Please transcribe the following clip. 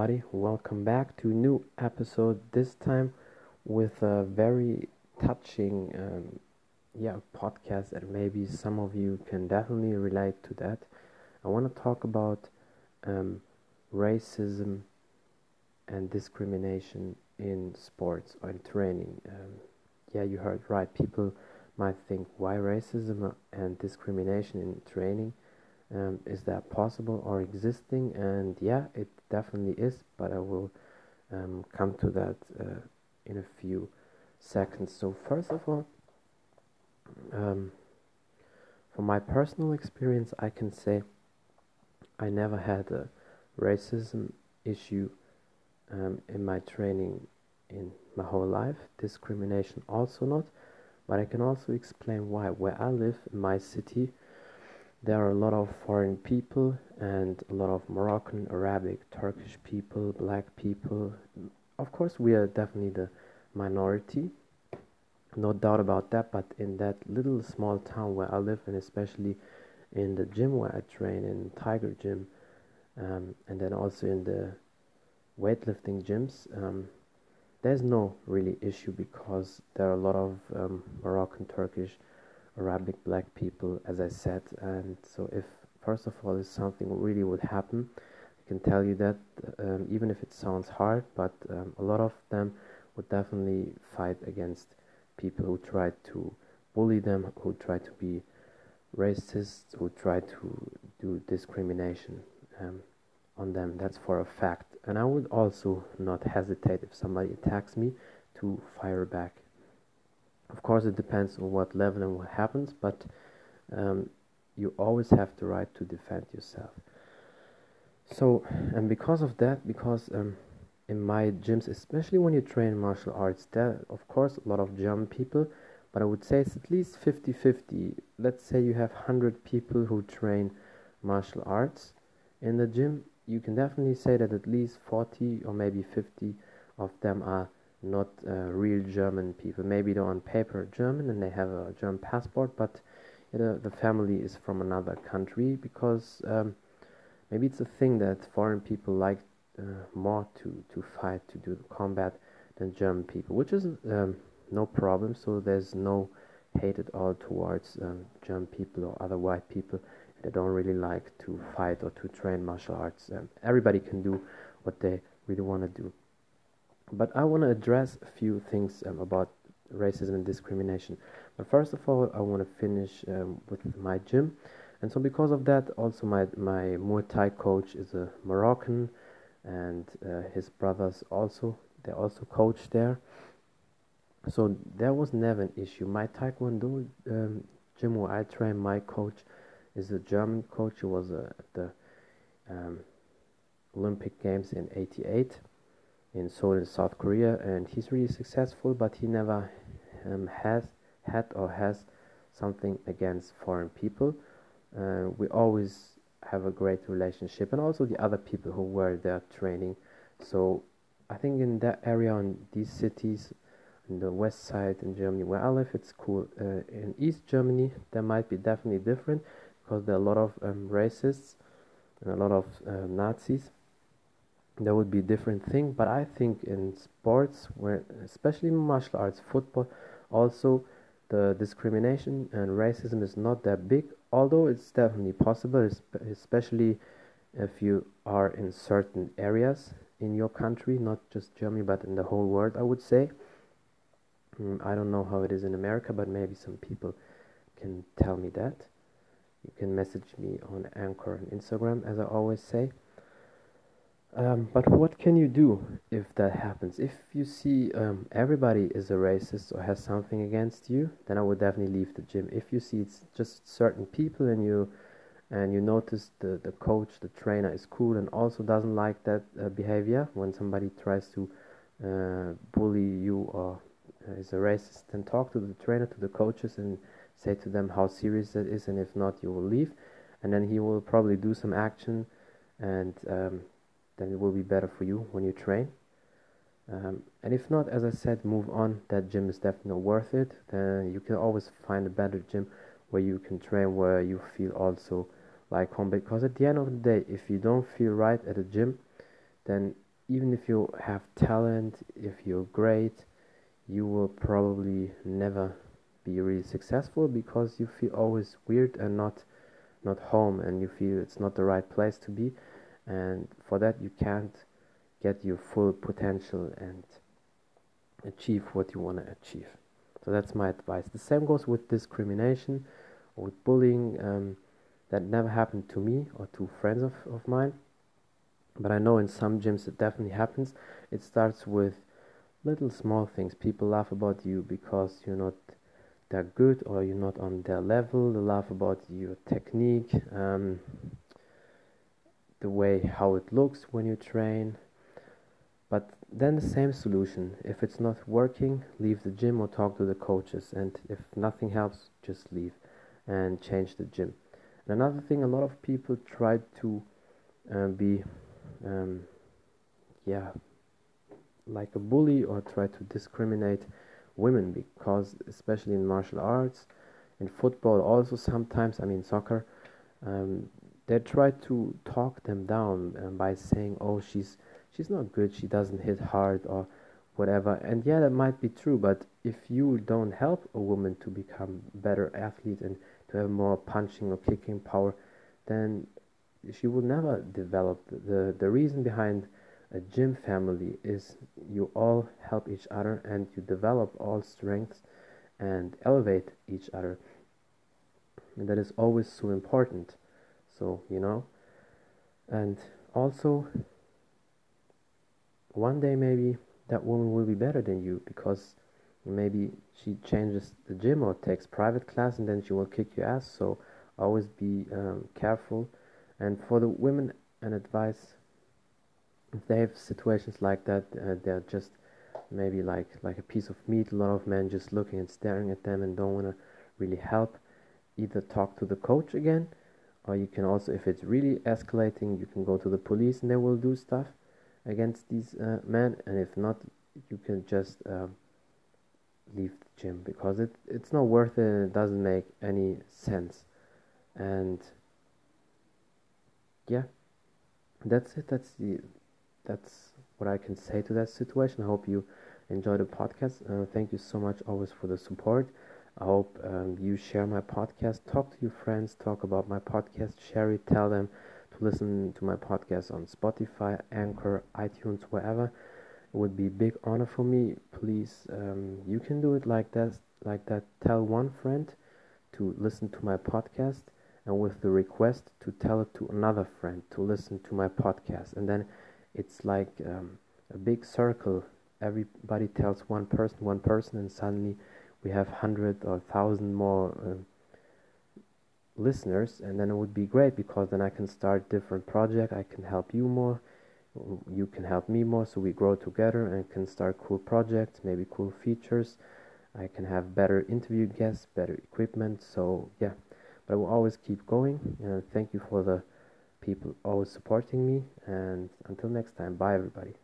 everybody. Welcome back to a new episode. This time with a very touching, um, yeah, podcast, and maybe some of you can definitely relate to that. I want to talk about um, racism and discrimination in sports or in training. Um, yeah, you heard right. People might think, why racism and discrimination in training? Um, is that possible or existing? And yeah, it definitely is, but I will um, come to that uh, in a few seconds. So, first of all, um, from my personal experience, I can say I never had a racism issue um, in my training in my whole life, discrimination also not, but I can also explain why. Where I live in my city, there are a lot of foreign people and a lot of Moroccan, Arabic, Turkish people, black people. Of course, we are definitely the minority, no doubt about that. But in that little small town where I live, and especially in the gym where I train, in Tiger Gym, um, and then also in the weightlifting gyms, um, there's no really issue because there are a lot of um, Moroccan, Turkish, Arabic black people, as I said. And so, if first of all, if something really would happen, I can tell you that um, even if it sounds hard, but um, a lot of them would definitely fight against people who try to bully them, who try to be racists, who try to do discrimination um, on them. That's for a fact. And I would also not hesitate if somebody attacks me to fire back. Of course, it depends on what level and what happens, but um, you always have the right to defend yourself. So, and because of that, because um, in my gyms, especially when you train martial arts, there of course a lot of German people, but I would say it's at least 50 50. Let's say you have 100 people who train martial arts in the gym, you can definitely say that at least 40 or maybe 50 of them are not uh, real German people. Maybe they're on paper German and they have a German passport, but you know, the family is from another country because um, maybe it's a thing that foreign people like uh, more to, to fight, to do combat than German people, which is um, no problem. So there's no hate at all towards um, German people or other white people. They don't really like to fight or to train martial arts. Um, everybody can do what they really want to do. But I want to address a few things um, about racism and discrimination. But first of all, I want to finish um, with my gym. And so, because of that, also my, my Muay Thai coach is a Moroccan, and uh, his brothers also, they also coach there. So, there was never an issue. My Taekwondo um, gym where I train, my coach is a German coach. He was uh, at the um, Olympic Games in '88 in Seoul in South Korea and he's really successful but he never um, has had or has something against foreign people. Uh, we always have a great relationship and also the other people who were there training. So I think in that area in these cities in the west side in Germany where I live it's cool. Uh, in East Germany there might be definitely different because there are a lot of um, racists and a lot of uh, Nazis that would be a different thing but i think in sports where especially martial arts football also the discrimination and racism is not that big although it's definitely possible especially if you are in certain areas in your country not just germany but in the whole world i would say. Mm, i don't know how it is in america but maybe some people can tell me that. You can message me on anchor and instagram as i always say um, but what can you do if that happens? If you see um, everybody is a racist or has something against you, then I would definitely leave the gym. If you see it's just certain people and you and you notice the, the coach, the trainer is cool and also doesn't like that uh, behavior when somebody tries to uh, bully you or uh, is a racist, then talk to the trainer, to the coaches, and say to them how serious it is, and if not, you will leave. And then he will probably do some action and um, then it will be better for you when you train. Um, and if not, as I said, move on. That gym is definitely worth it. Then you can always find a better gym where you can train, where you feel also like home. Because at the end of the day, if you don't feel right at a gym, then even if you have talent, if you're great, you will probably never be really successful because you feel always weird and not not home and you feel it's not the right place to be and for that you can't get your full potential and achieve what you want to achieve. So that's my advice. The same goes with discrimination or with bullying um, that never happened to me or to friends of, of mine. But i know in some gyms it definitely happens. It starts with little small things. People laugh about you because you're not that good or you're not on their level. They laugh about your technique um, the way how it looks when you train. But then the same solution. If it's not working leave the gym or talk to the coaches. And if nothing helps just leave and change the gym. And another thing a lot of people try to uh, be um, yeah like a bully or try to discriminate women because especially in martial arts in football also sometimes i mean soccer um, they try to talk them down by saying oh she's she's not good she doesn't hit hard or whatever. And yeah that might be true but if you don't help a woman to become better athlete and to have more punching or kicking power then she will never develop. The the reason behind a gym family is you all help each other and you develop all strengths and elevate each other. And that is always so important so you know and also one day maybe that woman will be better than you because maybe she changes the gym or takes private class and then she will kick your ass. So always be um, careful. And for the women an advice if they have situations like that uh, they're just maybe like like a piece of meat a lot of men just looking and staring at them and don't want to really help either talk to the coach again or you can also if it's really escalating you can go to the police and they will do stuff against these uh, men and if not you can just uh, leave the gym because it it's not worth it and it doesn't make any sense and yeah that's it that's the that's what I can say to that situation. I hope you enjoy the podcast. Uh, thank you so much always for the support. I hope um, you share my podcast. Talk to your friends. Talk about my podcast. Share it. Tell them to listen to my podcast on Spotify, Anchor, iTunes, wherever. It would be a big honor for me. Please, um, you can do it like that. Like that. Tell one friend to listen to my podcast, and with the request to tell it to another friend to listen to my podcast, and then it's like um, a big circle everybody tells one person one person and suddenly we have hundred or thousand more uh, listeners and then it would be great because then I can start different project I can help you more you can help me more so we grow together and can start cool projects maybe cool features I can have better interview guests better equipment so yeah but I will always keep going and thank you for the people always supporting me. And until next time, bye everybody.